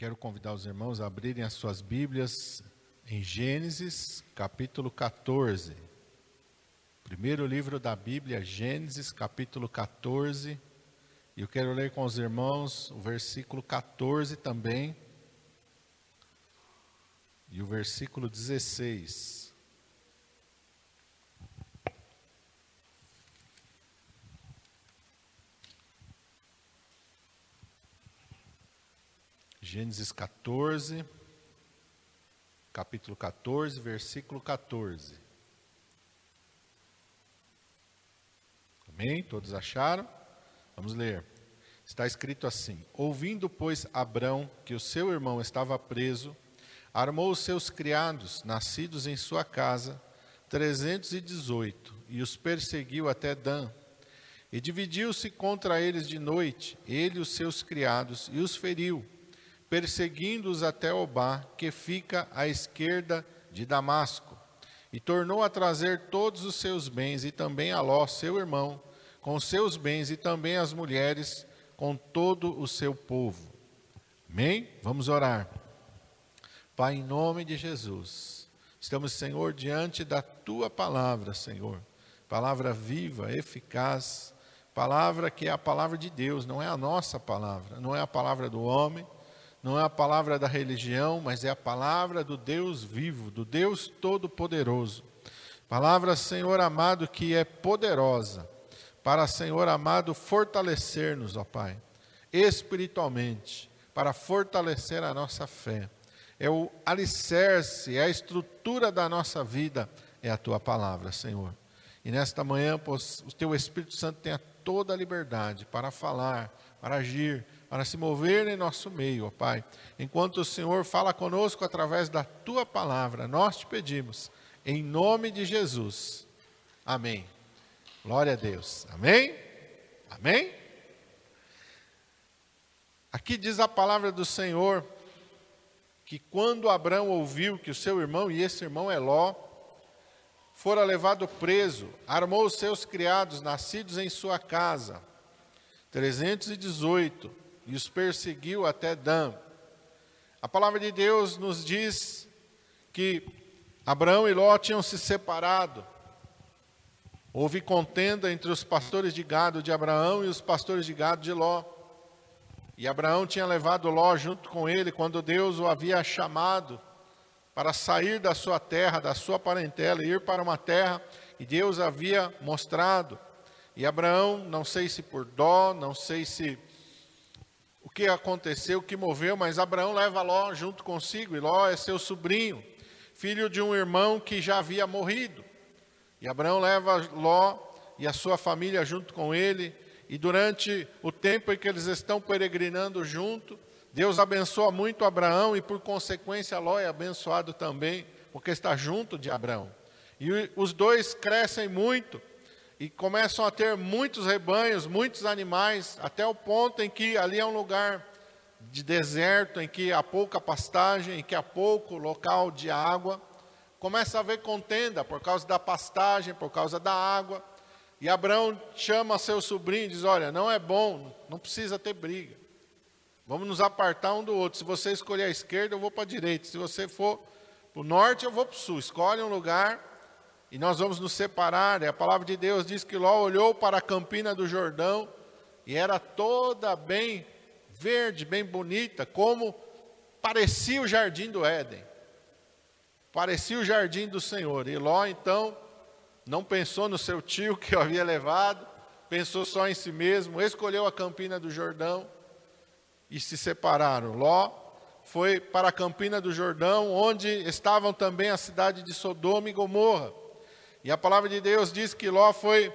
quero convidar os irmãos a abrirem as suas Bíblias em Gênesis, capítulo 14. Primeiro livro da Bíblia, Gênesis, capítulo 14. E eu quero ler com os irmãos o versículo 14 também. E o versículo 16. Gênesis 14, capítulo 14, versículo 14. Amém? Todos acharam? Vamos ler. Está escrito assim: Ouvindo, pois, Abrão que o seu irmão estava preso, armou os seus criados, nascidos em sua casa, trezentos e dezoito, e os perseguiu até Dan. E dividiu-se contra eles de noite, ele e os seus criados, e os feriu perseguindo-os até Obá, que fica à esquerda de Damasco. E tornou a trazer todos os seus bens, e também a Ló, seu irmão, com seus bens, e também as mulheres, com todo o seu povo. Amém? Vamos orar. Pai, em nome de Jesus, estamos, Senhor, diante da tua palavra, Senhor. Palavra viva, eficaz, palavra que é a palavra de Deus, não é a nossa palavra, não é a palavra do homem não é a palavra da religião, mas é a palavra do Deus vivo, do Deus Todo-Poderoso. Palavra, Senhor amado, que é poderosa para, Senhor amado, fortalecer-nos, ó Pai, espiritualmente, para fortalecer a nossa fé. É o alicerce, é a estrutura da nossa vida, é a tua palavra, Senhor. E nesta manhã, o teu Espírito Santo tenha toda a liberdade para falar, para agir, para se mover em nosso meio, ó Pai. Enquanto o Senhor fala conosco através da tua palavra, nós te pedimos, em nome de Jesus. Amém. Glória a Deus. Amém? Amém? Aqui diz a palavra do Senhor que quando Abraão ouviu que o seu irmão, e esse irmão é Ló, fora levado preso, armou os seus criados nascidos em sua casa, 318, e os perseguiu até Dan. A palavra de Deus nos diz que Abraão e Ló tinham se separado. Houve contenda entre os pastores de gado de Abraão e os pastores de gado de Ló. E Abraão tinha levado Ló junto com ele quando Deus o havia chamado para sair da sua terra, da sua parentela, e ir para uma terra que Deus havia mostrado. E Abraão, não sei se por dó, não sei se o que aconteceu, o que moveu, mas Abraão leva Ló junto consigo, e Ló é seu sobrinho, filho de um irmão que já havia morrido. E Abraão leva Ló e a sua família junto com ele, e durante o tempo em que eles estão peregrinando junto, Deus abençoa muito Abraão e por consequência Ló é abençoado também, porque está junto de Abraão. E os dois crescem muito, e começam a ter muitos rebanhos, muitos animais, até o ponto em que ali é um lugar de deserto, em que há pouca pastagem, em que há pouco local de água. Começa a haver contenda por causa da pastagem, por causa da água. E Abraão chama seu sobrinho e diz: Olha, não é bom, não precisa ter briga. Vamos nos apartar um do outro. Se você escolher a esquerda, eu vou para a direita. Se você for para o norte, eu vou para o sul. Escolhe um lugar e nós vamos nos separar. A palavra de Deus diz que Ló olhou para a campina do Jordão e era toda bem verde, bem bonita, como parecia o jardim do Éden. Parecia o jardim do Senhor. E Ló então não pensou no seu tio que o havia levado, pensou só em si mesmo, escolheu a campina do Jordão e se separaram. Ló foi para a campina do Jordão, onde estavam também a cidade de Sodoma e Gomorra. E a palavra de Deus diz que Ló foi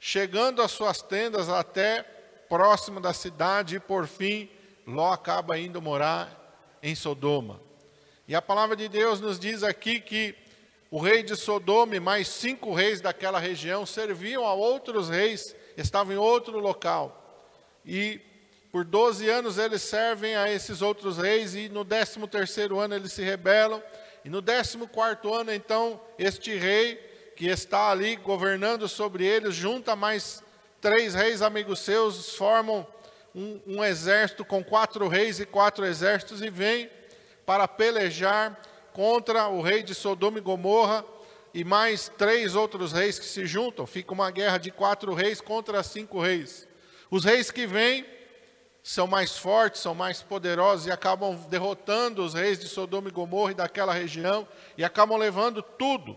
chegando às suas tendas até próximo da cidade e por fim Ló acaba indo morar em Sodoma. E a palavra de Deus nos diz aqui que o rei de Sodoma e mais cinco reis daquela região serviam a outros reis, estavam em outro local. E por 12 anos eles servem a esses outros reis e no 13 terceiro ano eles se rebelam e no 14 ano, então, este rei que está ali governando sobre eles, junta mais três reis amigos seus, formam um, um exército com quatro reis e quatro exércitos e vem para pelejar contra o rei de Sodoma e Gomorra e mais três outros reis que se juntam. Fica uma guerra de quatro reis contra cinco reis. Os reis que vêm são mais fortes, são mais poderosos e acabam derrotando os reis de Sodoma e Gomorra e daquela região e acabam levando tudo,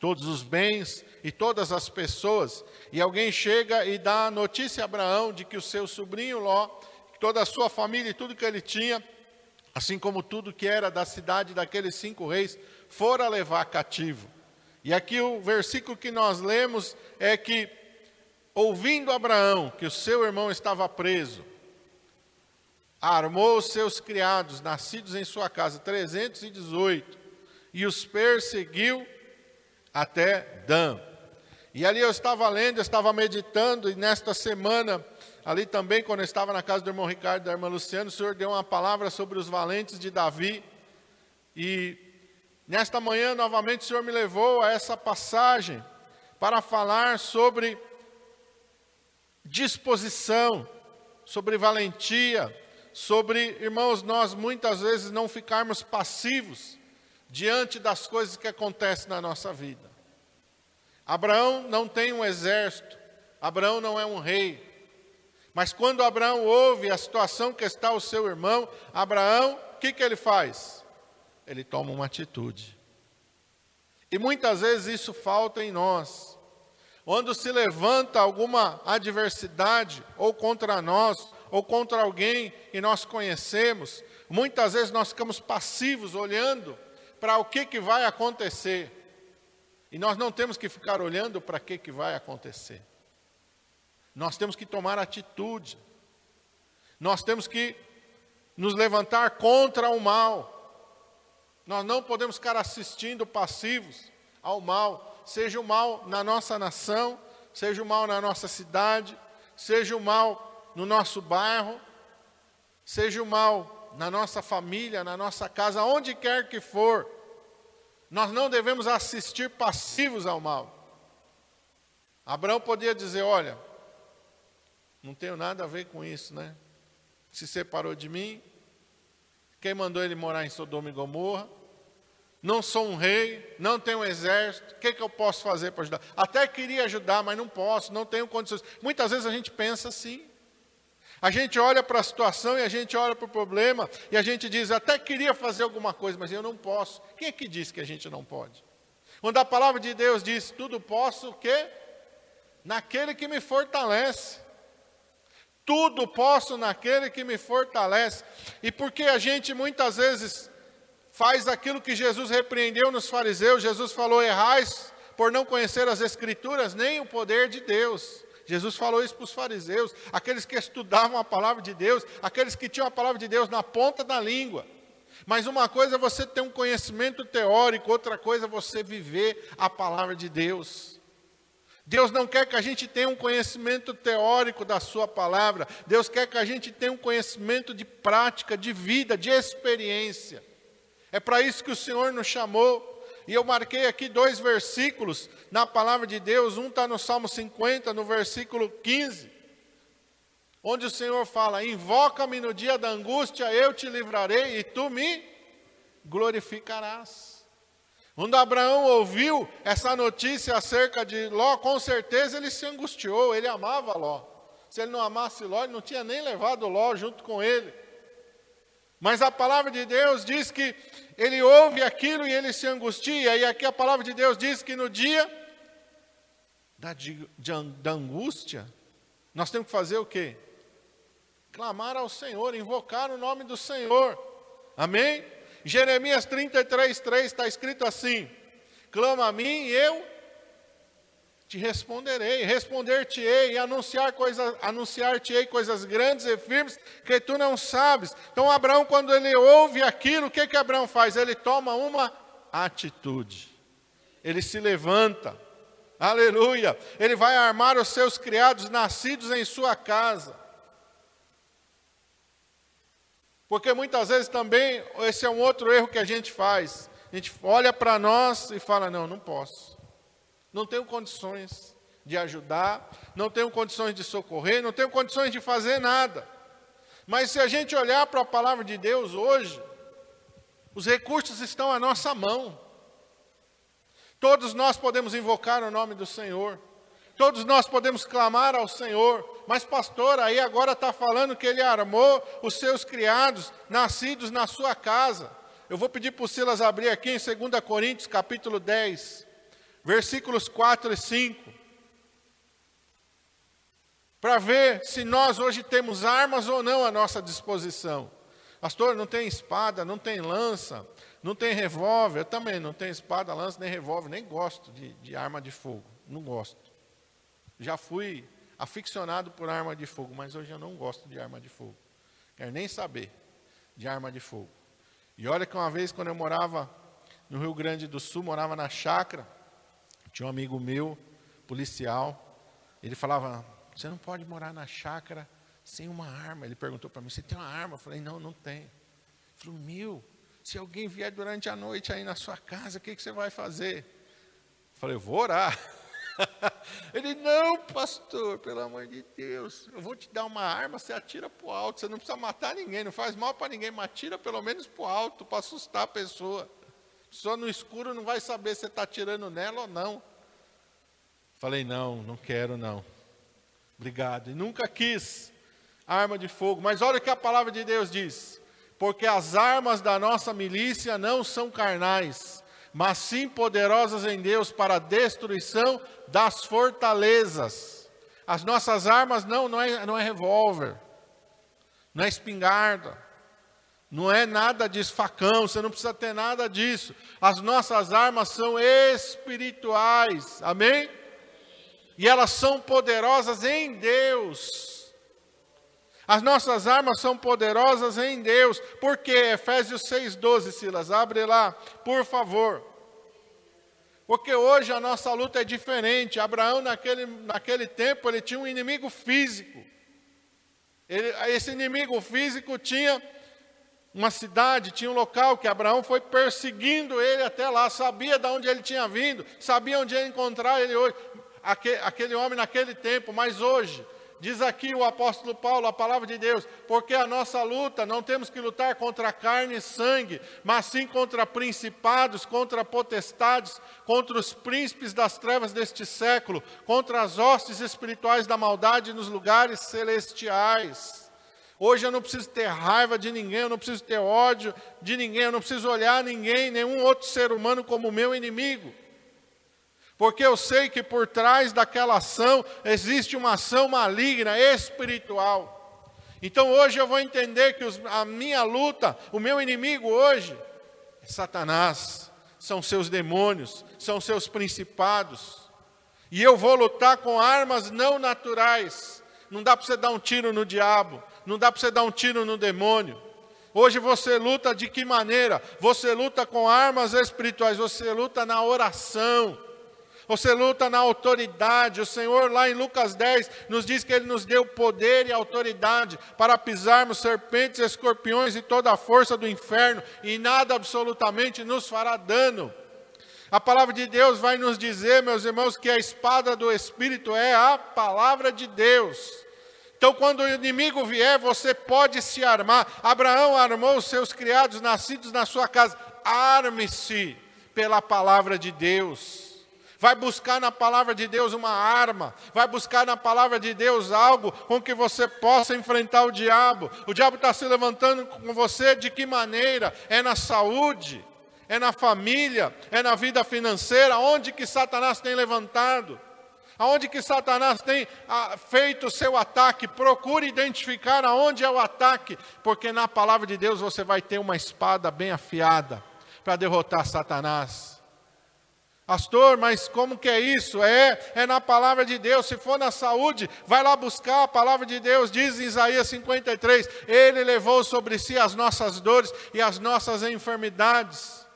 todos os bens e todas as pessoas. E alguém chega e dá a notícia a Abraão de que o seu sobrinho Ló, toda a sua família e tudo que ele tinha, assim como tudo que era da cidade daqueles cinco reis, fora levar cativo. E aqui o versículo que nós lemos é que, ouvindo Abraão que o seu irmão estava preso, armou os seus criados, nascidos em sua casa, 318, e os perseguiu até Dan. E ali eu estava lendo, eu estava meditando, e nesta semana, ali também, quando eu estava na casa do irmão Ricardo e da irmã Luciana, o Senhor deu uma palavra sobre os valentes de Davi. E nesta manhã, novamente, o Senhor me levou a essa passagem para falar sobre disposição, sobre valentia, sobre, irmãos, nós muitas vezes não ficarmos passivos diante das coisas que acontecem na nossa vida. Abraão não tem um exército, Abraão não é um rei. Mas quando Abraão ouve a situação que está o seu irmão, Abraão, o que, que ele faz? Ele toma uma atitude. E muitas vezes isso falta em nós. Quando se levanta alguma adversidade, ou contra nós, ou contra alguém que nós conhecemos, muitas vezes nós ficamos passivos olhando para o que, que vai acontecer. E nós não temos que ficar olhando para o que, que vai acontecer. Nós temos que tomar atitude. Nós temos que nos levantar contra o mal. Nós não podemos ficar assistindo passivos ao mal, seja o mal na nossa nação, seja o mal na nossa cidade, seja o mal no nosso bairro, seja o mal na nossa família, na nossa casa, onde quer que for, nós não devemos assistir passivos ao mal. Abraão podia dizer: Olha, não tenho nada a ver com isso, né? Se separou de mim, quem mandou ele morar em Sodoma e Gomorra? Não sou um rei, não tenho um exército, o que, que eu posso fazer para ajudar? Até queria ajudar, mas não posso, não tenho condições. Muitas vezes a gente pensa assim. A gente olha para a situação e a gente olha para o problema e a gente diz, até queria fazer alguma coisa, mas eu não posso. Quem é que diz que a gente não pode? Quando a palavra de Deus diz, tudo posso, o quê? Naquele que me fortalece. Tudo posso naquele que me fortalece. E porque a gente muitas vezes faz aquilo que Jesus repreendeu nos fariseus, Jesus falou: errais por não conhecer as Escrituras, nem o poder de Deus. Jesus falou isso para os fariseus, aqueles que estudavam a palavra de Deus, aqueles que tinham a palavra de Deus na ponta da língua. Mas uma coisa é você ter um conhecimento teórico, outra coisa é você viver a palavra de Deus. Deus não quer que a gente tenha um conhecimento teórico da Sua palavra, Deus quer que a gente tenha um conhecimento de prática, de vida, de experiência. É para isso que o Senhor nos chamou. E eu marquei aqui dois versículos na palavra de Deus. Um está no Salmo 50, no versículo 15, onde o Senhor fala: Invoca-me no dia da angústia, eu te livrarei e tu me glorificarás. Quando Abraão ouviu essa notícia acerca de Ló, com certeza ele se angustiou, ele amava Ló. Se ele não amasse Ló, ele não tinha nem levado Ló junto com ele. Mas a palavra de Deus diz que ele ouve aquilo e ele se angustia, e aqui a palavra de Deus diz que no dia da, de, da angústia, nós temos que fazer o quê? Clamar ao Senhor, invocar o nome do Senhor. Amém? Jeremias 33, 3 está escrito assim: clama a mim e eu te responderei, responder-te-ei anunciar coisas, anunciar-te-ei coisas grandes e firmes que tu não sabes. Então Abraão, quando ele ouve aquilo, o que que Abraão faz? Ele toma uma atitude. Ele se levanta. Aleluia. Ele vai armar os seus criados nascidos em sua casa. Porque muitas vezes também esse é um outro erro que a gente faz. A gente olha para nós e fala: "Não, não posso" não tenho condições, de ajudar, não tenho condições de socorrer, não tenho condições de fazer nada. Mas se a gente olhar para a palavra de Deus hoje, os recursos estão à nossa mão. Todos nós podemos invocar o nome do Senhor. Todos nós podemos clamar ao Senhor, mas pastor, aí agora está falando que ele armou os seus criados, nascidos na sua casa. Eu vou pedir para o Silas abrir aqui em 2 Coríntios, capítulo 10, versículos 4 e 5, para ver se nós hoje temos armas ou não à nossa disposição. Pastor, não tem espada, não tem lança, não tem revólver. Eu também não tenho espada, lança, nem revólver, nem gosto de, de arma de fogo. Não gosto. Já fui aficionado por arma de fogo, mas hoje eu não gosto de arma de fogo. Quero nem saber de arma de fogo. E olha que uma vez, quando eu morava no Rio Grande do Sul, morava na chácara, tinha um amigo meu, policial, ele falava: Você não pode morar na chácara sem uma arma. Ele perguntou para mim: Você tem uma arma? Eu falei: Não, não tem. Ele falou: Meu, se alguém vier durante a noite aí na sua casa, o que, que você vai fazer? Eu falei: Eu vou orar. Ele, não, pastor, pelo amor de Deus, eu vou te dar uma arma, você atira para o alto, você não precisa matar ninguém, não faz mal para ninguém, mas atira pelo menos para o alto, para assustar a pessoa. Só no escuro não vai saber se está atirando nela ou não. Falei, não, não quero não. Obrigado. E nunca quis arma de fogo. Mas olha o que a palavra de Deus diz. Porque as armas da nossa milícia não são carnais, mas sim poderosas em Deus para a destruição das fortalezas. As nossas armas não, não é, não é revólver, não é espingarda, não é nada de facão, você não precisa ter nada disso. As nossas armas são espirituais, amém? E elas são poderosas em Deus. As nossas armas são poderosas em Deus, porque Efésios 6,12, Silas, abre lá, por favor. Porque hoje a nossa luta é diferente. Abraão, naquele, naquele tempo, ele tinha um inimigo físico. Ele, esse inimigo físico tinha uma cidade, tinha um local que Abraão foi perseguindo ele até lá, sabia de onde ele tinha vindo, sabia onde ia encontrar ele hoje, aquele, aquele homem naquele tempo, mas hoje Diz aqui o apóstolo Paulo, a palavra de Deus, porque a nossa luta não temos que lutar contra carne e sangue, mas sim contra principados, contra potestades, contra os príncipes das trevas deste século, contra as hostes espirituais da maldade nos lugares celestiais. Hoje eu não preciso ter raiva de ninguém, eu não preciso ter ódio de ninguém, eu não preciso olhar ninguém, nenhum outro ser humano como meu inimigo porque eu sei que por trás daquela ação existe uma ação maligna, espiritual. Então hoje eu vou entender que os, a minha luta, o meu inimigo hoje, é Satanás, são seus demônios, são seus principados. E eu vou lutar com armas não naturais. Não dá para você dar um tiro no diabo, não dá para você dar um tiro no demônio. Hoje você luta de que maneira? Você luta com armas espirituais, você luta na oração você luta na autoridade. O Senhor, lá em Lucas 10, nos diz que Ele nos deu poder e autoridade para pisarmos serpentes, escorpiões e toda a força do inferno, e nada absolutamente nos fará dano. A palavra de Deus vai nos dizer, meus irmãos, que a espada do Espírito é a palavra de Deus. Então, quando o inimigo vier, você pode se armar. Abraão armou os seus criados nascidos na sua casa. Arme-se pela palavra de Deus vai buscar na palavra de Deus uma arma, vai buscar na palavra de Deus algo com que você possa enfrentar o diabo. O diabo está se levantando com você de que maneira? É na saúde, é na família, é na vida financeira, onde que Satanás tem levantado? Aonde que Satanás tem ah, feito o seu ataque? Procure identificar aonde é o ataque, porque na palavra de Deus você vai ter uma espada bem afiada para derrotar Satanás. Pastor, mas como que é isso? É, é na palavra de Deus. Se for na saúde, vai lá buscar a palavra de Deus. Diz em Isaías 53: Ele levou sobre si as nossas dores e as nossas enfermidades.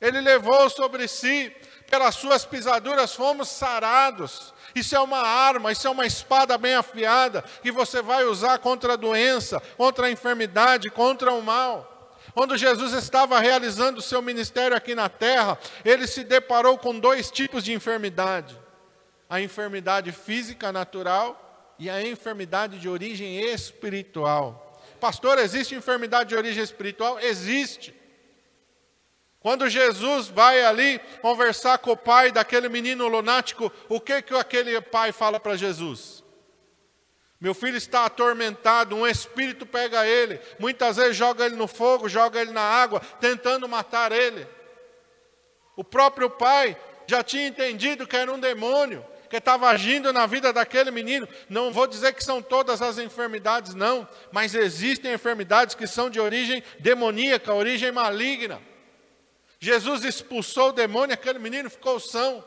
Ele levou sobre si, pelas suas pisaduras fomos sarados. Isso é uma arma, isso é uma espada bem afiada que você vai usar contra a doença, contra a enfermidade, contra o mal. Quando Jesus estava realizando o seu ministério aqui na terra, ele se deparou com dois tipos de enfermidade: a enfermidade física natural e a enfermidade de origem espiritual. Pastor, existe enfermidade de origem espiritual? Existe. Quando Jesus vai ali conversar com o pai daquele menino lunático, o que que aquele pai fala para Jesus? Meu filho está atormentado, um espírito pega ele, muitas vezes joga ele no fogo, joga ele na água, tentando matar ele. O próprio pai já tinha entendido que era um demônio, que estava agindo na vida daquele menino. Não vou dizer que são todas as enfermidades, não, mas existem enfermidades que são de origem demoníaca, origem maligna. Jesus expulsou o demônio, aquele menino ficou são.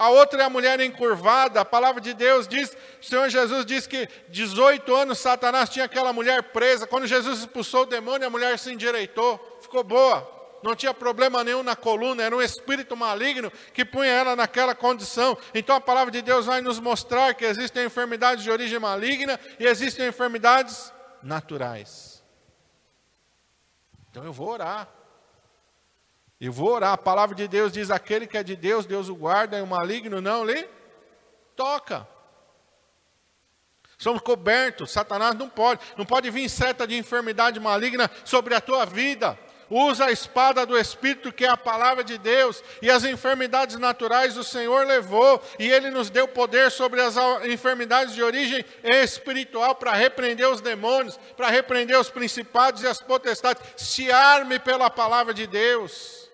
A outra é a mulher encurvada. A palavra de Deus diz, o Senhor Jesus diz que 18 anos Satanás tinha aquela mulher presa. Quando Jesus expulsou o demônio, a mulher se endireitou, ficou boa. Não tinha problema nenhum na coluna, era um espírito maligno que punha ela naquela condição. Então a palavra de Deus vai nos mostrar que existem enfermidades de origem maligna e existem enfermidades naturais. Então eu vou orar. Eu vou orar. A palavra de Deus diz: aquele que é de Deus, Deus o guarda, e o maligno não lhe toca. Somos cobertos, Satanás não pode, não pode vir seta de enfermidade maligna sobre a tua vida. Usa a espada do Espírito, que é a palavra de Deus, e as enfermidades naturais o Senhor levou, e Ele nos deu poder sobre as enfermidades de origem espiritual para repreender os demônios, para repreender os principados e as potestades. Se arme pela palavra de Deus.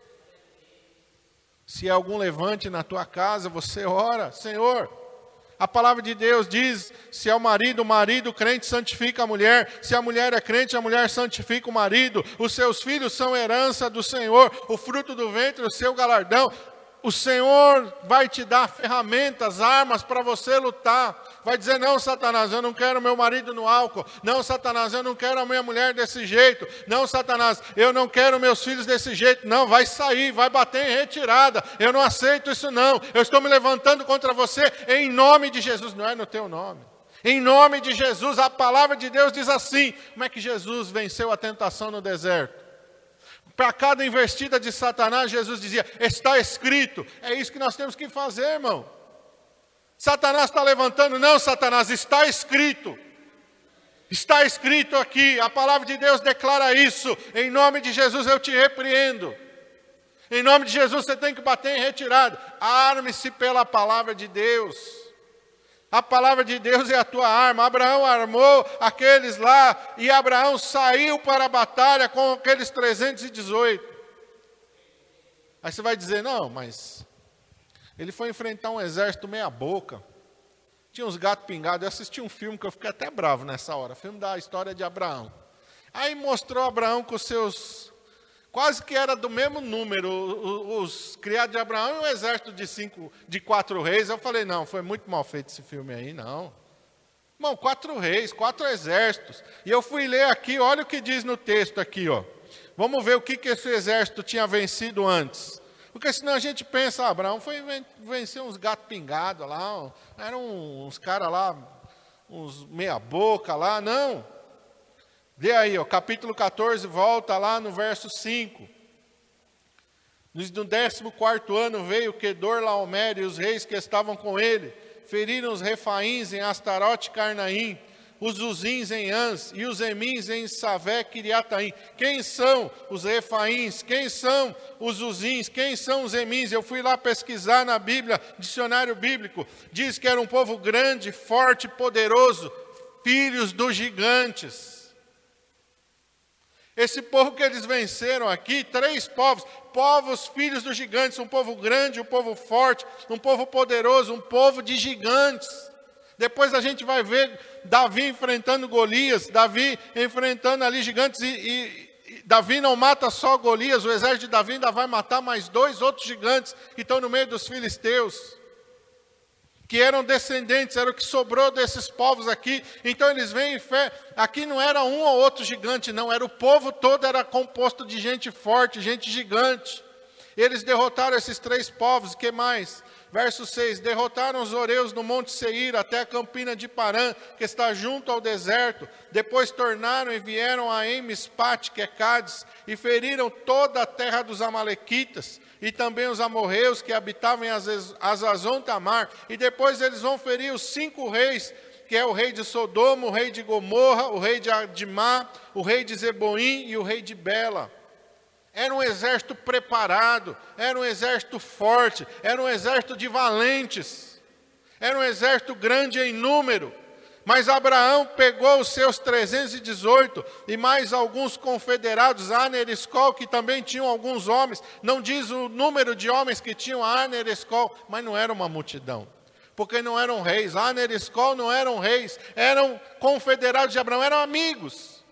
Se algum levante na tua casa, você ora, Senhor. A palavra de Deus diz: se é o marido, o marido crente santifica a mulher, se a mulher é crente, a mulher santifica o marido. Os seus filhos são herança do Senhor, o fruto do ventre, o seu galardão. O Senhor vai te dar ferramentas, armas para você lutar. Vai dizer: não, Satanás, eu não quero meu marido no álcool. Não, Satanás, eu não quero a minha mulher desse jeito. Não, Satanás, eu não quero meus filhos desse jeito. Não, vai sair, vai bater em retirada. Eu não aceito isso, não. Eu estou me levantando contra você em nome de Jesus. Não é no teu nome. Em nome de Jesus, a palavra de Deus diz assim: como é que Jesus venceu a tentação no deserto? Para cada investida de Satanás, Jesus dizia: Está escrito. É isso que nós temos que fazer, irmão. Satanás está levantando, não, Satanás, está escrito. Está escrito aqui, a palavra de Deus declara isso. Em nome de Jesus eu te repreendo. Em nome de Jesus você tem que bater em retirada. Arme-se pela palavra de Deus. A palavra de Deus é a tua arma. Abraão armou aqueles lá e Abraão saiu para a batalha com aqueles 318. Aí você vai dizer: não, mas ele foi enfrentar um exército meia-boca. Tinha uns gatos pingados. Eu assisti um filme que eu fiquei até bravo nessa hora filme da história de Abraão. Aí mostrou Abraão com seus quase que era do mesmo número, os, os criados de Abraão e um exército de cinco, de quatro reis. Eu falei, não, foi muito mal feito esse filme aí, não. Irmão, quatro reis, quatro exércitos. E eu fui ler aqui, olha o que diz no texto aqui, ó. Vamos ver o que, que esse exército tinha vencido antes. Porque senão a gente pensa, ah, Abraão foi vencer uns gatos pingados lá, eram uns caras lá, uns meia boca lá, não. Vê aí, ó, capítulo 14, volta lá no verso 5. No 14 ano veio Kedor Laomer e os reis que estavam com ele, feriram os refaíns em Astarote e Carnaim, os Uzins em Ans e os Emins em Savé Kiriataim. Quem são os refaíns? Quem são os Uzins? Quem são os Emins? Eu fui lá pesquisar na Bíblia, dicionário bíblico, diz que era um povo grande, forte, poderoso, filhos dos gigantes. Esse povo que eles venceram aqui, três povos, povos filhos dos gigantes, um povo grande, um povo forte, um povo poderoso, um povo de gigantes. Depois a gente vai ver Davi enfrentando Golias, Davi enfrentando ali gigantes e, e, e Davi não mata só Golias, o exército de Davi ainda vai matar mais dois outros gigantes que estão no meio dos filisteus que eram descendentes, era o que sobrou desses povos aqui. Então eles vêm em fé. Aqui não era um ou outro gigante, não, era o povo todo, era composto de gente forte, gente gigante. Eles derrotaram esses três povos, que mais? Verso 6: Derrotaram os oreus no Monte Seir até a campina de Parã, que está junto ao deserto. Depois tornaram e vieram a Emispat, que é Cádiz, e feriram toda a terra dos Amalequitas, e também os amorreus que habitavam em Azazon Tamar. E depois eles vão ferir os cinco reis, que é o rei de Sodoma, o rei de Gomorra, o rei de Adimá, o rei de Zeboim e o rei de Bela. Era um exército preparado, era um exército forte, era um exército de valentes, era um exército grande em número. Mas Abraão pegou os seus 318 e mais alguns confederados, Aner e Escol, que também tinham alguns homens. Não diz o número de homens que tinham Aner e Escol, mas não era uma multidão. Porque não eram reis. Aner e Escol não eram reis, eram confederados de Abraão, eram amigos.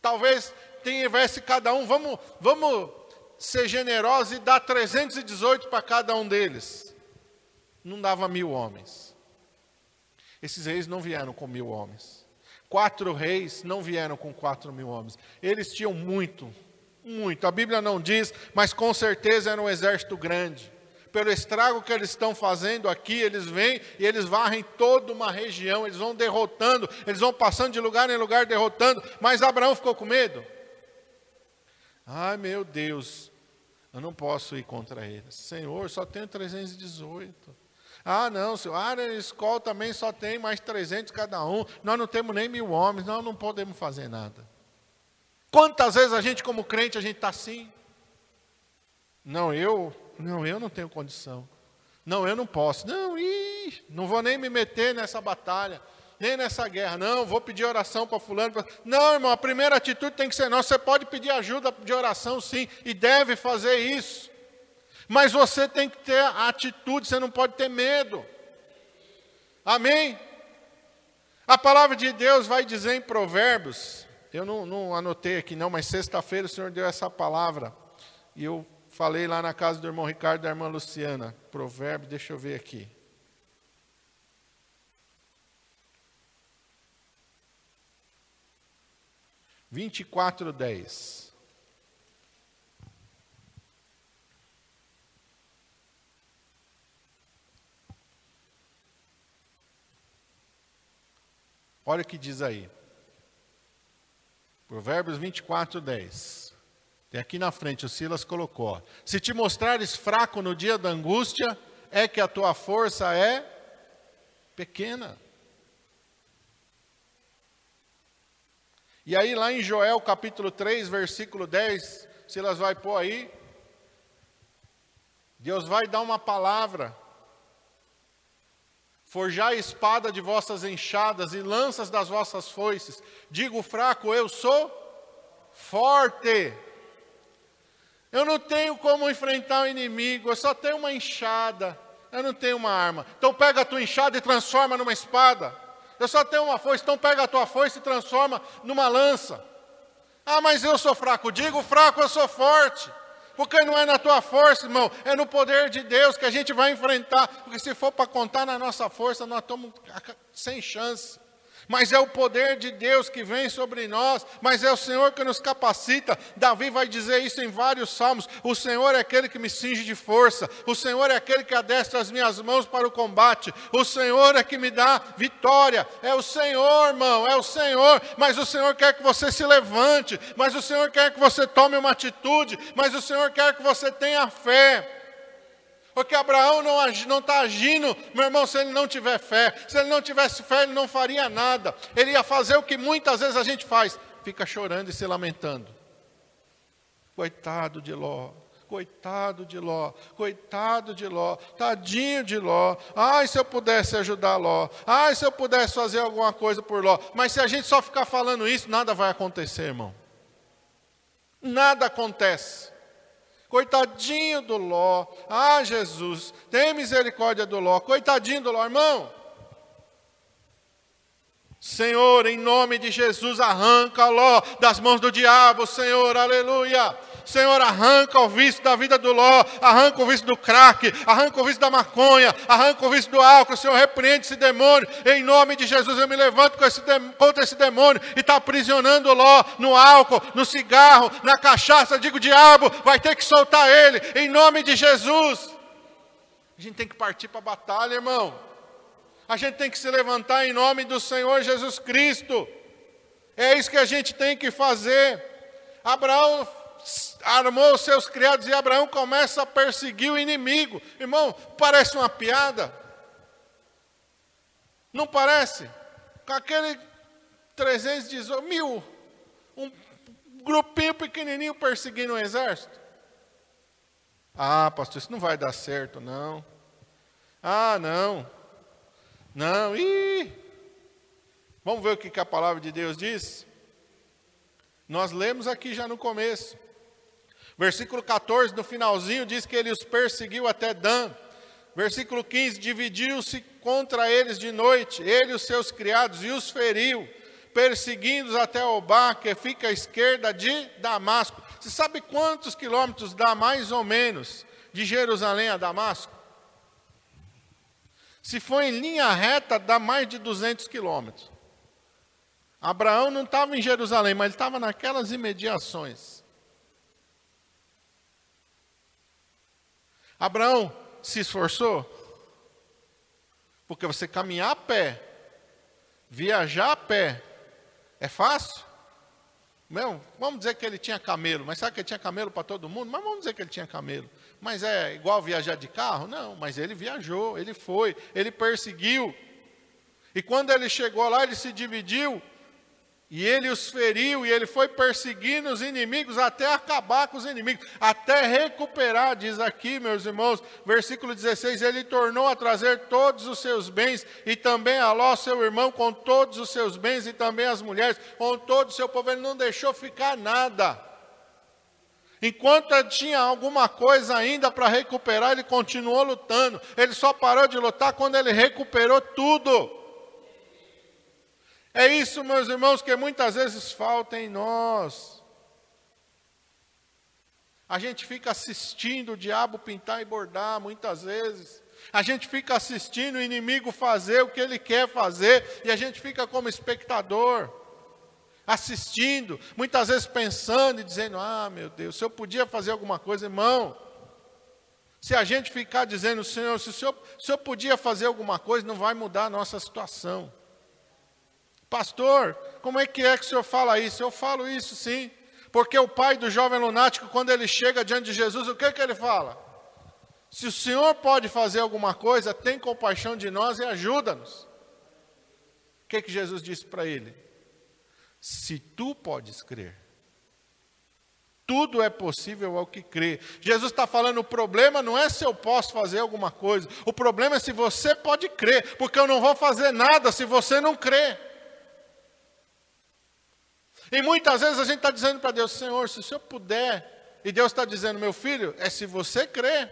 Talvez tivesse cada um, vamos, vamos ser generosos e dar 318 para cada um deles. Não dava mil homens. Esses reis não vieram com mil homens. Quatro reis não vieram com quatro mil homens. Eles tinham muito, muito. A Bíblia não diz, mas com certeza era um exército grande. Pelo estrago que eles estão fazendo aqui, eles vêm e eles varrem toda uma região, eles vão derrotando, eles vão passando de lugar em lugar derrotando. Mas Abraão ficou com medo? Ai meu Deus, eu não posso ir contra eles. Senhor, só tenho 318. Ah, não, senhor, a área escola também só tem mais 300 cada um. Nós não temos nem mil homens, nós não podemos fazer nada. Quantas vezes a gente, como crente, a gente está assim? Não, eu, não, eu não tenho condição. Não, eu não posso. Não, ih, não vou nem me meter nessa batalha nem nessa guerra. Não, vou pedir oração para fulano. Não, irmão, a primeira atitude tem que ser não. Você pode pedir ajuda de oração, sim, e deve fazer isso. Mas você tem que ter a atitude, você não pode ter medo. Amém? A palavra de Deus vai dizer em Provérbios, eu não, não anotei aqui não, mas sexta-feira o Senhor deu essa palavra. E eu falei lá na casa do irmão Ricardo e da irmã Luciana. Provérbios, deixa eu ver aqui. 24, 10. Olha o que diz aí. Provérbios 24, 10. Tem aqui na frente, o Silas colocou. Se te mostrares fraco no dia da angústia, é que a tua força é pequena. E aí, lá em Joel capítulo 3, versículo 10, Silas vai pôr aí. Deus vai dar uma palavra. Forjai espada de vossas enxadas e lanças das vossas foices. Digo fraco, eu sou forte. Eu não tenho como enfrentar o inimigo, eu só tenho uma enxada. Eu não tenho uma arma. Então pega a tua enxada e transforma numa espada. Eu só tenho uma foice, então pega a tua foice e transforma numa lança. Ah, mas eu sou fraco. Digo fraco, eu sou forte. Porque não é na tua força, irmão, é no poder de Deus que a gente vai enfrentar. Porque se for para contar na nossa força, nós estamos sem chance mas é o poder de Deus que vem sobre nós, mas é o Senhor que nos capacita. Davi vai dizer isso em vários salmos: o Senhor é aquele que me cinge de força, o Senhor é aquele que adestra as minhas mãos para o combate, o Senhor é que me dá vitória. É o Senhor, irmão, é o Senhor, mas o Senhor quer que você se levante, mas o Senhor quer que você tome uma atitude, mas o Senhor quer que você tenha fé. Porque Abraão não está agindo, meu irmão, se ele não tiver fé. Se ele não tivesse fé, ele não faria nada. Ele ia fazer o que muitas vezes a gente faz: fica chorando e se lamentando. Coitado de Ló, coitado de Ló, coitado de Ló, tadinho de Ló. Ai, se eu pudesse ajudar Ló. Ai, se eu pudesse fazer alguma coisa por Ló. Mas se a gente só ficar falando isso, nada vai acontecer, irmão. Nada acontece. Coitadinho do Ló. Ah, Jesus, tem misericórdia do Ló. Coitadinho do Ló, irmão. Senhor, em nome de Jesus, arranca Ló das mãos do diabo, Senhor, aleluia. Senhor, arranca o vício da vida do Ló, arranca o vício do crack, arranca o vício da maconha, arranca o vício do álcool. Senhor, repreende esse demônio. Em nome de Jesus, eu me levanto esse contra esse demônio e está aprisionando Ló no álcool, no cigarro, na cachaça. Digo, diabo, vai ter que soltar ele. Em nome de Jesus. A gente tem que partir para a batalha, irmão. A gente tem que se levantar em nome do Senhor Jesus Cristo. É isso que a gente tem que fazer. Abraão armou os seus criados e Abraão começa a perseguir o inimigo. Irmão, parece uma piada. Não parece? Com aquele 318 mil, um grupinho pequenininho perseguindo o exército. Ah, pastor, isso não vai dar certo, não. Ah, não. Não, ih. Vamos ver o que a palavra de Deus diz? Nós lemos aqui já no começo. Versículo 14, no finalzinho, diz que ele os perseguiu até Dan. Versículo 15: dividiu-se contra eles de noite, ele e os seus criados, e os feriu, perseguindo-os até Obá, que fica à esquerda de Damasco. Você sabe quantos quilômetros dá mais ou menos de Jerusalém a Damasco? Se for em linha reta, dá mais de 200 quilômetros. Abraão não estava em Jerusalém, mas ele estava naquelas imediações. Abraão se esforçou? Porque você caminhar a pé, viajar a pé, é fácil? Vamos dizer que ele tinha camelo, mas sabe que ele tinha camelo para todo mundo? Mas vamos dizer que ele tinha camelo. Mas é igual viajar de carro? Não, mas ele viajou, ele foi, ele perseguiu. E quando ele chegou lá, ele se dividiu e ele os feriu, e ele foi perseguindo os inimigos até acabar com os inimigos, até recuperar, diz aqui, meus irmãos, versículo 16: ele tornou a trazer todos os seus bens, e também a Ló, seu irmão, com todos os seus bens, e também as mulheres, com todo o seu povo, ele não deixou ficar nada. Enquanto tinha alguma coisa ainda para recuperar, ele continuou lutando. Ele só parou de lutar quando ele recuperou tudo. É isso, meus irmãos, que muitas vezes falta em nós. A gente fica assistindo o diabo pintar e bordar muitas vezes. A gente fica assistindo o inimigo fazer o que ele quer fazer e a gente fica como espectador, assistindo, muitas vezes pensando e dizendo: Ah, meu Deus, se eu podia fazer alguma coisa, irmão. Se a gente ficar dizendo, Senhor, se o senhor, se senhor podia fazer alguma coisa, não vai mudar a nossa situação. Pastor, como é que é que o senhor fala isso? Eu falo isso sim. Porque o pai do jovem lunático, quando ele chega diante de Jesus, o que, que ele fala? Se o Senhor pode fazer alguma coisa, tem compaixão de nós e ajuda-nos. O que, que Jesus disse para ele? Se tu podes crer, tudo é possível ao que crê. Jesus está falando: o problema não é se eu posso fazer alguma coisa, o problema é se você pode crer, porque eu não vou fazer nada se você não crer. E muitas vezes a gente está dizendo para Deus, Senhor, se o Senhor puder, e Deus está dizendo, meu filho, é se você crer.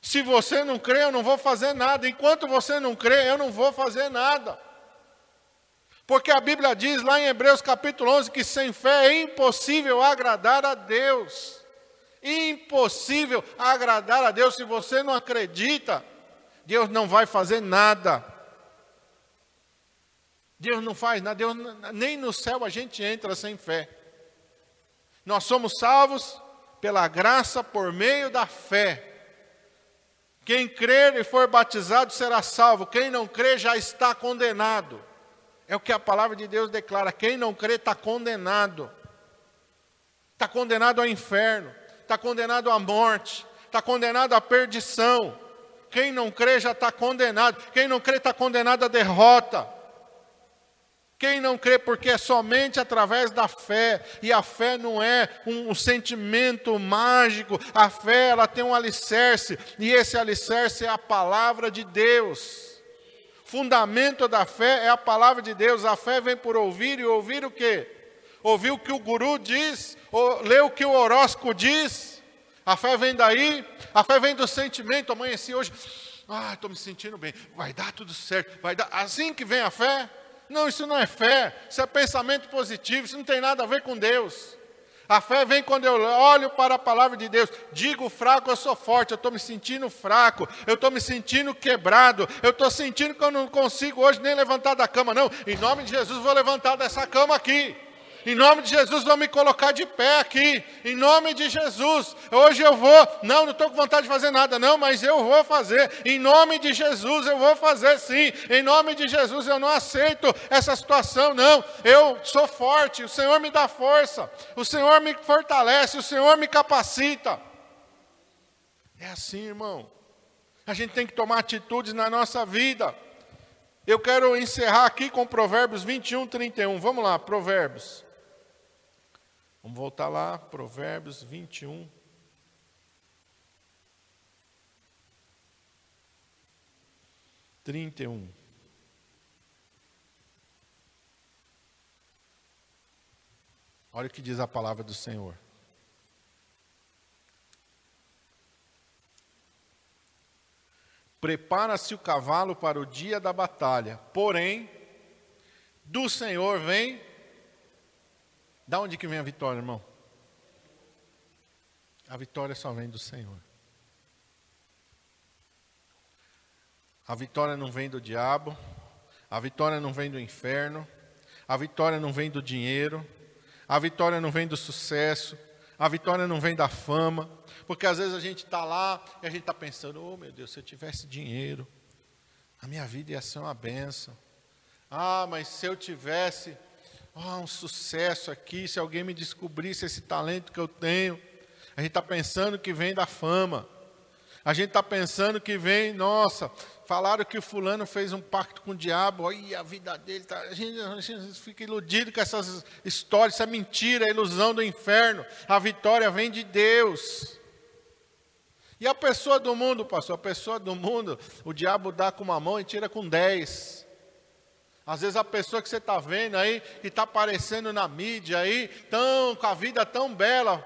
Se você não crê, eu não vou fazer nada. Enquanto você não crê, eu não vou fazer nada. Porque a Bíblia diz lá em Hebreus capítulo 11 que sem fé é impossível agradar a Deus. Impossível agradar a Deus. Se você não acredita, Deus não vai fazer nada. Deus não faz nada, Deus, nem no céu a gente entra sem fé. Nós somos salvos pela graça por meio da fé. Quem crer e for batizado será salvo, quem não crer já está condenado. É o que a palavra de Deus declara: quem não crê está condenado. Está condenado ao inferno, está condenado à morte, está condenado à perdição. Quem não crê já está condenado, quem não crê está condenado à derrota. Quem não crê, porque é somente através da fé, e a fé não é um, um, sentimento mágico, a fé ela tem um alicerce, e esse alicerce é a palavra de Deus. Fundamento da fé é a palavra de Deus, a fé vem por ouvir, e ouvir o quê? Ouvir o que o guru diz, ou ler o que o horóscopo diz. A fé vem daí, a fé vem do sentimento. Amanheci hoje, ah, estou me sentindo bem, vai dar tudo certo, vai dar. Assim que vem a fé. Não, isso não é fé, isso é pensamento positivo, isso não tem nada a ver com Deus. A fé vem quando eu olho para a palavra de Deus. Digo fraco, eu sou forte. Eu estou me sentindo fraco. Eu estou me sentindo quebrado. Eu estou sentindo que eu não consigo hoje nem levantar da cama. Não, em nome de Jesus, vou levantar dessa cama aqui. Em nome de Jesus, vou me colocar de pé aqui. Em nome de Jesus. Hoje eu vou. Não, não estou com vontade de fazer nada, não, mas eu vou fazer. Em nome de Jesus, eu vou fazer sim. Em nome de Jesus, eu não aceito essa situação, não. Eu sou forte. O Senhor me dá força. O Senhor me fortalece. O Senhor me capacita. É assim, irmão. A gente tem que tomar atitudes na nossa vida. Eu quero encerrar aqui com Provérbios 21, 31. Vamos lá, Provérbios. Vamos voltar lá, Provérbios 21. Trinta e um. Olha o que diz a palavra do Senhor. Prepara-se o cavalo para o dia da batalha, porém, do Senhor vem. Da onde que vem a vitória, irmão? A vitória só vem do Senhor. A vitória não vem do diabo, a vitória não vem do inferno, a vitória não vem do dinheiro, a vitória não vem do sucesso, a vitória não vem da fama, porque às vezes a gente está lá e a gente está pensando: oh meu Deus, se eu tivesse dinheiro, a minha vida ia ser uma benção. Ah, mas se eu tivesse oh, um sucesso aqui, se alguém me descobrisse esse talento que eu tenho, a gente está pensando que vem da fama. A gente está pensando que vem, nossa, falaram que o fulano fez um pacto com o diabo, aí a vida dele tá, a, gente, a gente fica iludido com essas histórias, isso é mentira, é ilusão do inferno. A vitória vem de Deus. E a pessoa do mundo, pastor, a pessoa do mundo, o diabo dá com uma mão e tira com dez. Às vezes a pessoa que você está vendo aí, que está aparecendo na mídia aí, tão, com a vida tão bela,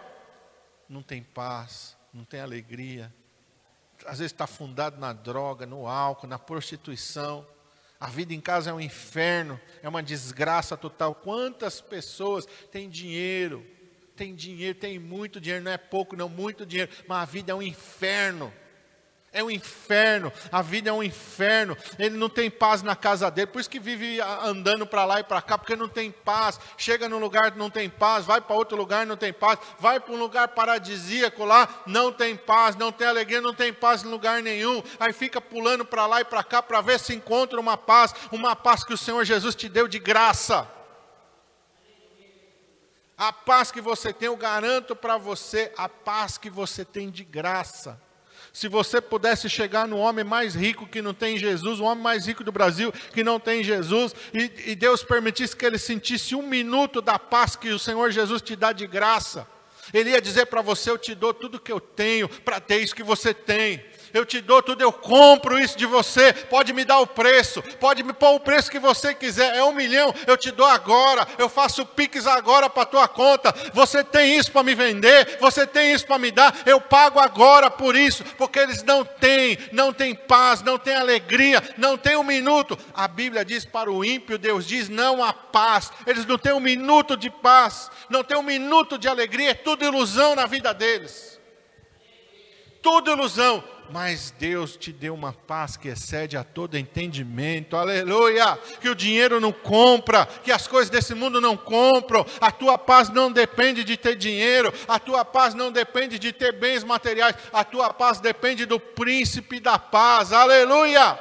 não tem paz, não tem alegria. Às vezes está fundado na droga, no álcool, na prostituição. A vida em casa é um inferno, é uma desgraça total. Quantas pessoas têm dinheiro, tem dinheiro, tem muito dinheiro, não é pouco, não, muito dinheiro, mas a vida é um inferno. É um inferno, a vida é um inferno. Ele não tem paz na casa dele, por isso que vive andando para lá e para cá, porque não tem paz. Chega num lugar não tem paz, vai para outro lugar não tem paz, vai para um lugar paradisíaco lá, não tem paz, não tem alegria, não tem paz em lugar nenhum. Aí fica pulando para lá e para cá para ver se encontra uma paz, uma paz que o Senhor Jesus te deu de graça. A paz que você tem, eu garanto para você, a paz que você tem de graça. Se você pudesse chegar no homem mais rico que não tem Jesus, o homem mais rico do Brasil que não tem Jesus, e, e Deus permitisse que ele sentisse um minuto da paz que o Senhor Jesus te dá de graça, ele ia dizer para você: Eu te dou tudo que eu tenho para ter isso que você tem eu te dou tudo, eu compro isso de você, pode me dar o preço, pode me pôr o preço que você quiser, é um milhão, eu te dou agora, eu faço pix agora para a tua conta, você tem isso para me vender, você tem isso para me dar, eu pago agora por isso, porque eles não têm, não têm paz, não têm alegria, não têm um minuto. A Bíblia diz para o ímpio, Deus diz, não há paz, eles não têm um minuto de paz, não têm um minuto de alegria, é tudo ilusão na vida deles. Tudo ilusão mas Deus te deu uma paz que excede a todo entendimento, aleluia. Que o dinheiro não compra, que as coisas desse mundo não compram, a tua paz não depende de ter dinheiro, a tua paz não depende de ter bens materiais, a tua paz depende do príncipe da paz, aleluia.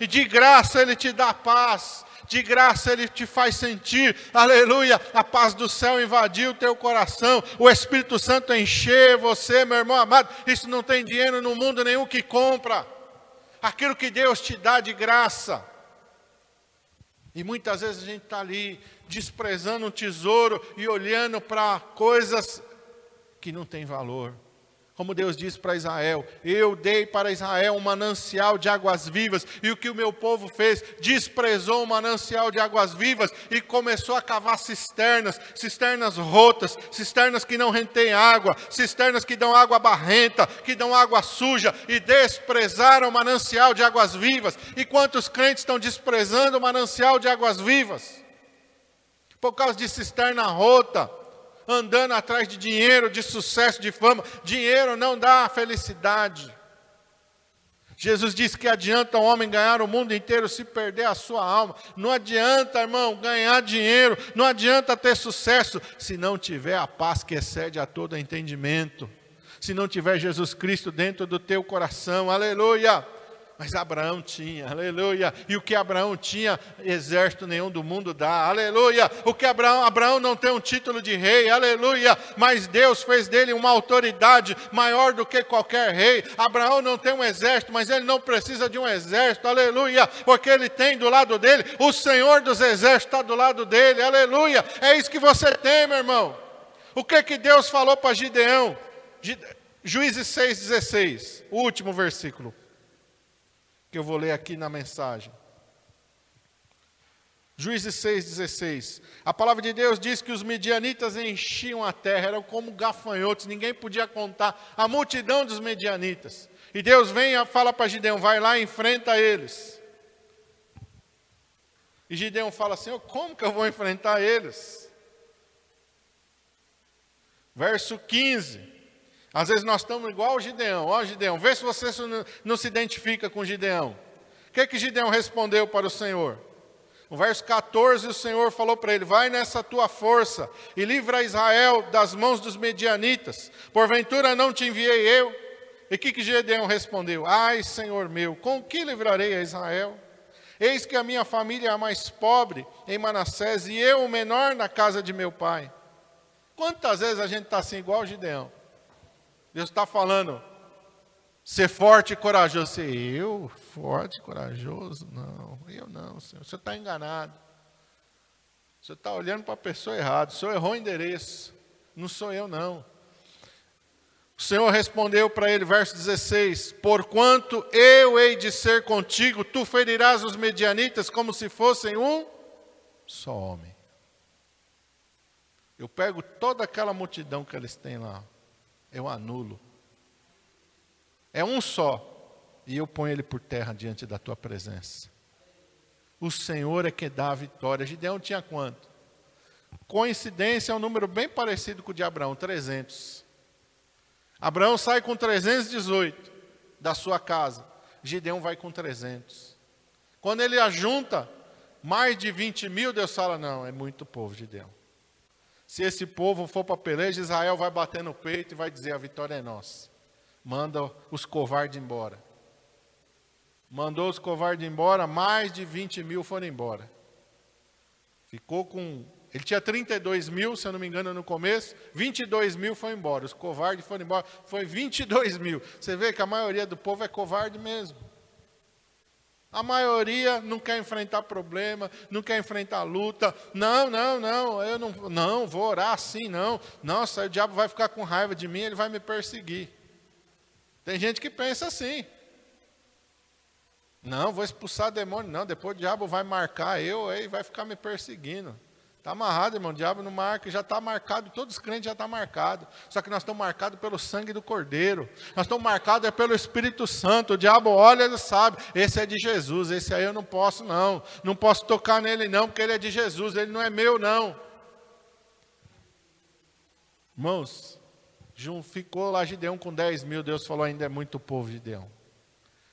E de graça Ele te dá paz, de graça Ele te faz sentir, aleluia, a paz do céu invadir o teu coração, o Espírito Santo encher você, meu irmão amado. Isso não tem dinheiro no mundo nenhum que compra, aquilo que Deus te dá de graça. E muitas vezes a gente está ali desprezando um tesouro e olhando para coisas que não têm valor. Como Deus disse para Israel: Eu dei para Israel um manancial de águas vivas, e o que o meu povo fez? Desprezou o manancial de águas vivas e começou a cavar cisternas, cisternas rotas, cisternas que não retêm água, cisternas que dão água barrenta, que dão água suja, e desprezaram o manancial de águas vivas. E quantos crentes estão desprezando o manancial de águas vivas? Por causa de cisterna rota, andando atrás de dinheiro, de sucesso, de fama. Dinheiro não dá felicidade. Jesus disse que adianta o homem ganhar o mundo inteiro se perder a sua alma. Não adianta, irmão, ganhar dinheiro, não adianta ter sucesso se não tiver a paz que excede a todo entendimento. Se não tiver Jesus Cristo dentro do teu coração. Aleluia! Mas Abraão tinha, aleluia. E o que Abraão tinha, exército nenhum do mundo dá, aleluia. O que Abraão, Abraão não tem um título de rei, aleluia. Mas Deus fez dele uma autoridade maior do que qualquer rei. Abraão não tem um exército, mas ele não precisa de um exército, aleluia. Porque ele tem do lado dele, o Senhor dos exércitos está do lado dele, aleluia. É isso que você tem, meu irmão. O que que Deus falou para Gideão? Juízes 6,16, o último versículo que eu vou ler aqui na mensagem. Juízes 6,16. A palavra de Deus diz que os medianitas enchiam a terra, eram como gafanhotos, ninguém podia contar a multidão dos medianitas. E Deus vem e fala para Gideão: vai lá e enfrenta eles. E Gideão fala assim: como que eu vou enfrentar eles? Verso 15. Às vezes nós estamos igual o Gideão. Ó, Gideão, vê se você não, se identifica com Gideão. O que, que Gideão respondeu para o Senhor? No verso 14, o Senhor falou para ele: Vai nessa tua força e livra Israel das mãos dos medianitas. Porventura não te enviei eu? E o que, que Gideão respondeu? Ai, Senhor meu, com que livrarei a Israel? Eis que a minha família é a mais pobre em Manassés e eu o menor na casa de meu pai. Quantas vezes a gente está assim, igual Gideão? Deus está falando, ser forte e corajoso. Ser eu, forte e corajoso? Não, eu não, Senhor. Você está enganado. Você está olhando para a pessoa errada. O Senhor errou o endereço. Não sou eu, não. O Senhor respondeu para ele, verso 16: Porquanto eu hei de ser contigo, tu ferirás os medianitas como se fossem um só homem. Eu pego toda aquela multidão que eles têm lá, eu anulo. É um só, e eu ponho ele por terra diante da tua presença. O Senhor é que dá a vitória. Gideão tinha quanto? Coincidência é um número bem parecido com o de Abraão, 300. Abraão sai com 318 da sua casa. Gideão vai com 300. Quando ele ajunta mais de 20 mil, Deus fala: não, é muito povo, Gideão. Se esse povo for para a peleja, Israel vai bater no peito e vai dizer: a vitória é nossa. Manda os covardes embora. Mandou os covardes embora, mais de 20 mil foram embora. Ficou com. Ele tinha 32 mil, se eu não me engano, no começo. 22 mil foi embora. Os covardes foram embora. Foi 22 mil. Você vê que a maioria do povo é covarde mesmo. A maioria não quer enfrentar problema, não quer enfrentar luta. Não, não, não, eu não, não vou orar assim, não. Nossa, o diabo vai ficar com raiva de mim, ele vai me perseguir. Tem gente que pensa assim. Não, vou expulsar demônio, não. Depois o diabo vai marcar eu, aí vai ficar me perseguindo. Está amarrado, irmão. O diabo não marca, já está marcado, todos os crentes já estão tá marcados. Só que nós estamos marcados pelo sangue do Cordeiro. Nós estamos marcados é pelo Espírito Santo. O diabo olha, ele sabe. Esse é de Jesus, esse aí eu não posso, não. Não posso tocar nele, não, porque ele é de Jesus, ele não é meu, não. Irmãos, ficou lá Gideão com 10 mil. Deus falou: ainda é muito povo, Gideão.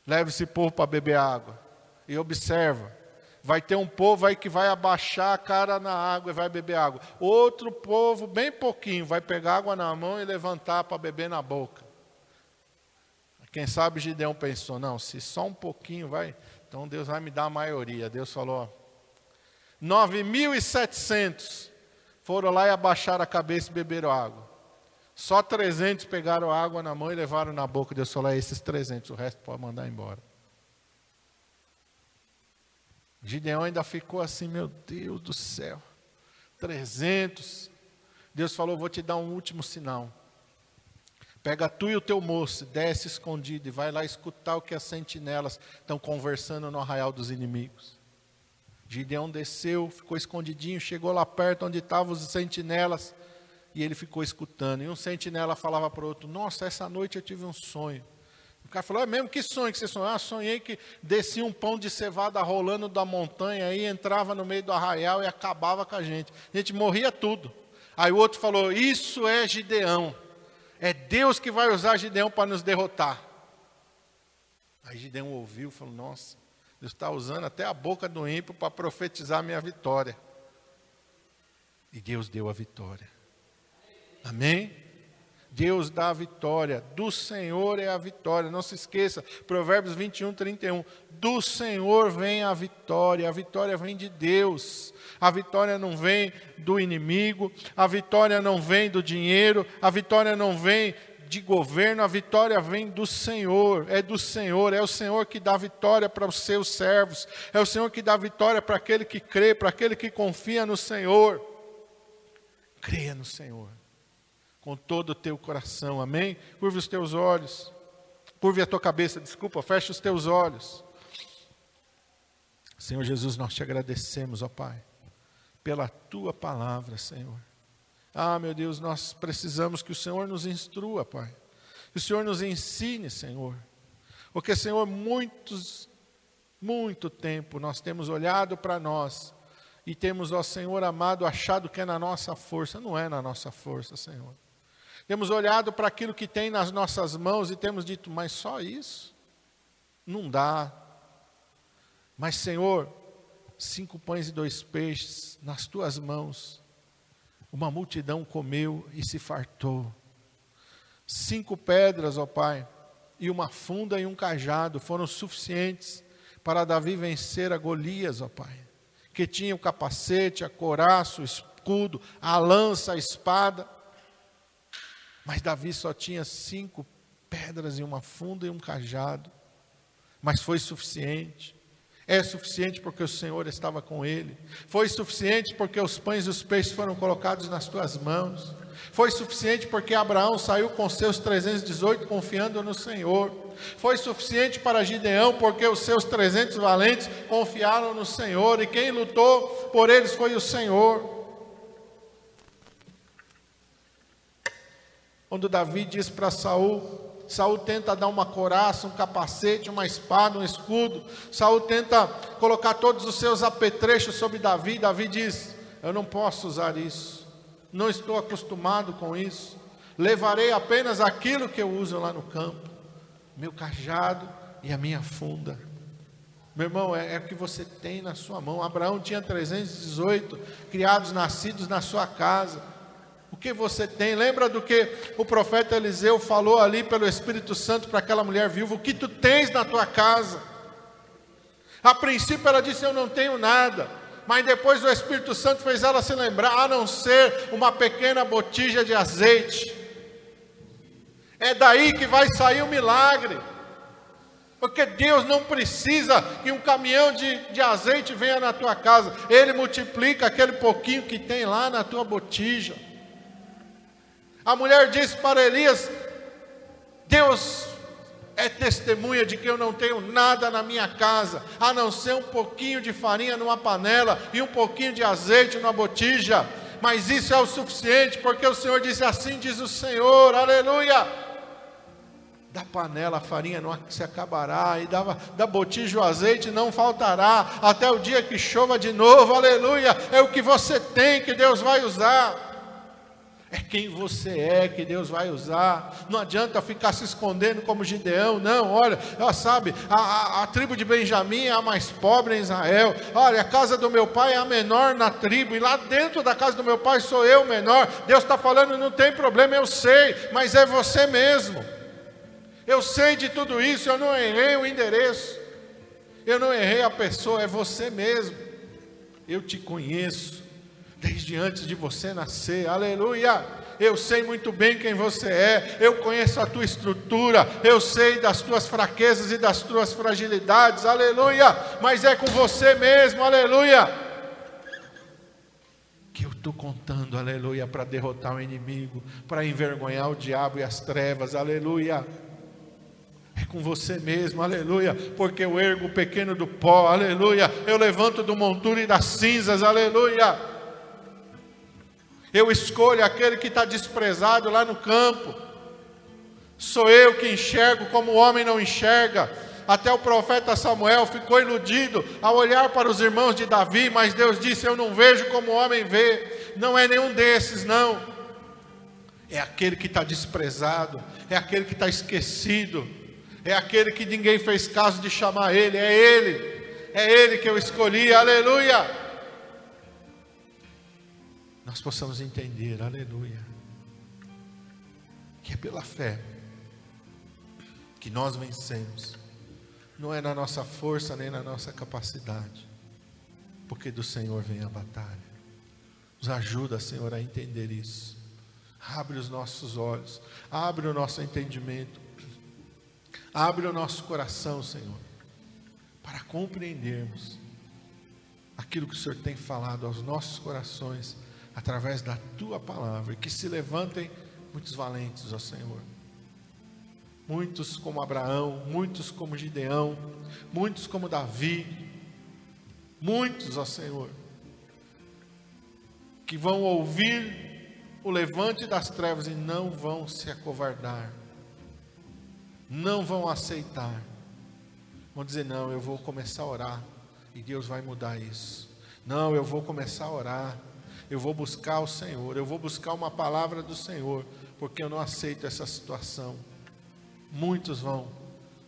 Leve esse povo para beber água. E observa Vai ter um povo aí que vai abaixar a cara na água e vai beber água. Outro povo, bem pouquinho, vai pegar água na mão e levantar para beber na boca. Quem sabe Gideão pensou: não, se só um pouquinho vai, então Deus vai me dar a maioria. Deus falou: 9.700 foram lá e abaixaram a cabeça e beberam água. Só 300 pegaram água na mão e levaram na boca. Deus falou: é esses 300, o resto pode mandar embora. Gideão ainda ficou assim, meu Deus do céu. 300. Deus falou: Vou te dar um último sinal. Pega tu e o teu moço, desce escondido e vai lá escutar o que as sentinelas estão conversando no arraial dos inimigos. Gideão desceu, ficou escondidinho, chegou lá perto onde estavam os sentinelas e ele ficou escutando. E um sentinela falava para o outro: Nossa, essa noite eu tive um sonho. O cara falou, é mesmo, que sonho que você sonhou? Ah, sonhei que descia um pão de cevada rolando da montanha e entrava no meio do arraial e acabava com a gente. A gente morria tudo. Aí o outro falou, isso é Gideão. É Deus que vai usar Gideão para nos derrotar. Aí Gideão ouviu e falou: Nossa, Deus está usando até a boca do ímpio para profetizar a minha vitória. E Deus deu a vitória. Amém? Deus dá a vitória, do Senhor é a vitória. Não se esqueça, Provérbios 21, 31. Do Senhor vem a vitória, a vitória vem de Deus. A vitória não vem do inimigo, a vitória não vem do dinheiro, a vitória não vem de governo, a vitória vem do Senhor, é do Senhor, é o Senhor que dá vitória para os seus servos, é o Senhor que dá vitória para aquele que crê, para aquele que confia no Senhor. Creia no Senhor com todo o teu coração, amém? Curve os teus olhos, curve a tua cabeça, desculpa, feche os teus olhos. Senhor Jesus, nós te agradecemos, ó Pai, pela tua palavra, Senhor. Ah, meu Deus, nós precisamos que o Senhor nos instrua, Pai. Que o Senhor nos ensine, Senhor. Porque, Senhor, muitos, muito tempo nós temos olhado para nós e temos, ó Senhor amado, achado que é na nossa força. Não é na nossa força, Senhor. Temos olhado para aquilo que tem nas nossas mãos e temos dito, mas só isso? Não dá. Mas, Senhor, cinco pães e dois peixes nas tuas mãos, uma multidão comeu e se fartou. Cinco pedras, ó Pai, e uma funda e um cajado foram suficientes para Davi vencer a Golias, ó Pai, que tinha o capacete, a coraça, o escudo, a lança, a espada. Mas Davi só tinha cinco pedras e uma funda e um cajado. Mas foi suficiente. É suficiente porque o Senhor estava com ele. Foi suficiente porque os pães e os peixes foram colocados nas tuas mãos. Foi suficiente porque Abraão saiu com seus 318 confiando no Senhor. Foi suficiente para Gideão porque os seus 300 valentes confiaram no Senhor. E quem lutou por eles foi o Senhor. Quando Davi diz para Saul, Saul tenta dar uma coraça, um capacete, uma espada, um escudo. Saul tenta colocar todos os seus apetrechos sobre Davi. Davi diz: Eu não posso usar isso. Não estou acostumado com isso. Levarei apenas aquilo que eu uso lá no campo: meu cajado e a minha funda. Meu irmão, é, é, o que você tem na sua mão. Abraão tinha 318 criados nascidos na sua casa o que você tem. Lembra do que o profeta Eliseu falou ali pelo Espírito Santo para aquela mulher viúva: o que tu tens na tua casa. A princípio ela disse: Eu não tenho nada. Mas depois o Espírito Santo fez ela se lembrar, a não ser uma pequena botija de azeite. É daí que vai sair o milagre. Porque Deus não precisa que um caminhão de, de azeite venha na tua casa. Ele multiplica aquele pouquinho que tem lá na tua botija. A mulher disse para Elias: Deus é testemunha de que eu não tenho nada na minha casa, a não ser um pouquinho de farinha numa panela e um pouquinho de azeite numa botija. Mas isso é o suficiente, porque o Senhor disse assim: diz o Senhor, aleluia. Da panela a farinha não se acabará, e da, da botija o azeite não faltará, até o dia que chova de novo, aleluia. É o que você tem que Deus vai usar. É quem você é que Deus vai usar. Não adianta ficar se escondendo como Gideão. Não, olha, sabe, a, a, a, tribo de Benjamim é a mais pobre em Israel. Olha, a casa do meu pai é a menor na tribo. E lá dentro da casa do meu pai sou eu menor. Deus está falando, não tem problema, eu sei, mas é você mesmo. Eu sei de tudo isso, eu não errei o endereço. Eu não errei a pessoa, é você mesmo. Eu te conheço desde antes de você nascer, aleluia. Eu sei muito bem quem você é, eu conheço a tua estrutura, eu sei das tuas fraquezas e das tuas fragilidades, aleluia. Mas é com você mesmo, aleluia. Que eu estou contando, aleluia, para derrotar o inimigo, para envergonhar o diabo e as trevas, aleluia. É com você mesmo, aleluia, porque eu ergo o pequeno do pó, aleluia. Eu levanto do monturo e das cinzas, aleluia. Eu escolho aquele que está desprezado lá no campo. Sou eu que enxergo como o homem não enxerga. Até o profeta Samuel ficou iludido ao olhar para os irmãos de Davi, mas Deus disse: Eu não vejo como o homem vê. Não é nenhum desses, não. É aquele que está desprezado, é aquele que está esquecido, é aquele que ninguém fez caso de chamar ele, é ele, é ele que eu escolhi, aleluia. Nós possamos entender, aleluia, que é pela fé que nós vencemos, não é na nossa força nem na nossa capacidade, porque do Senhor vem a batalha. Nos ajuda, Senhor, a entender isso. Abre os nossos olhos, abre o nosso entendimento, abre o nosso coração, Senhor, para compreendermos aquilo que o Senhor tem falado aos nossos corações através da tua palavra e que se levantem muitos valentes, ó Senhor. Muitos como Abraão, muitos como Gideão, muitos como Davi, muitos, ó Senhor, que vão ouvir o levante das trevas e não vão se acovardar, não vão aceitar, vão dizer: Não, eu vou começar a orar e Deus vai mudar isso. Não, eu vou começar a orar, eu vou buscar o Senhor, eu vou buscar uma palavra do Senhor, porque eu não aceito essa situação. Muitos vão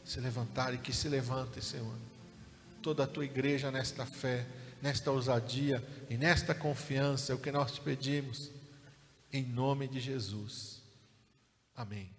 se levantar e que se levantem, Senhor. Toda a tua igreja nesta fé, nesta ousadia e nesta confiança é o que nós te pedimos em nome de Jesus. Amém.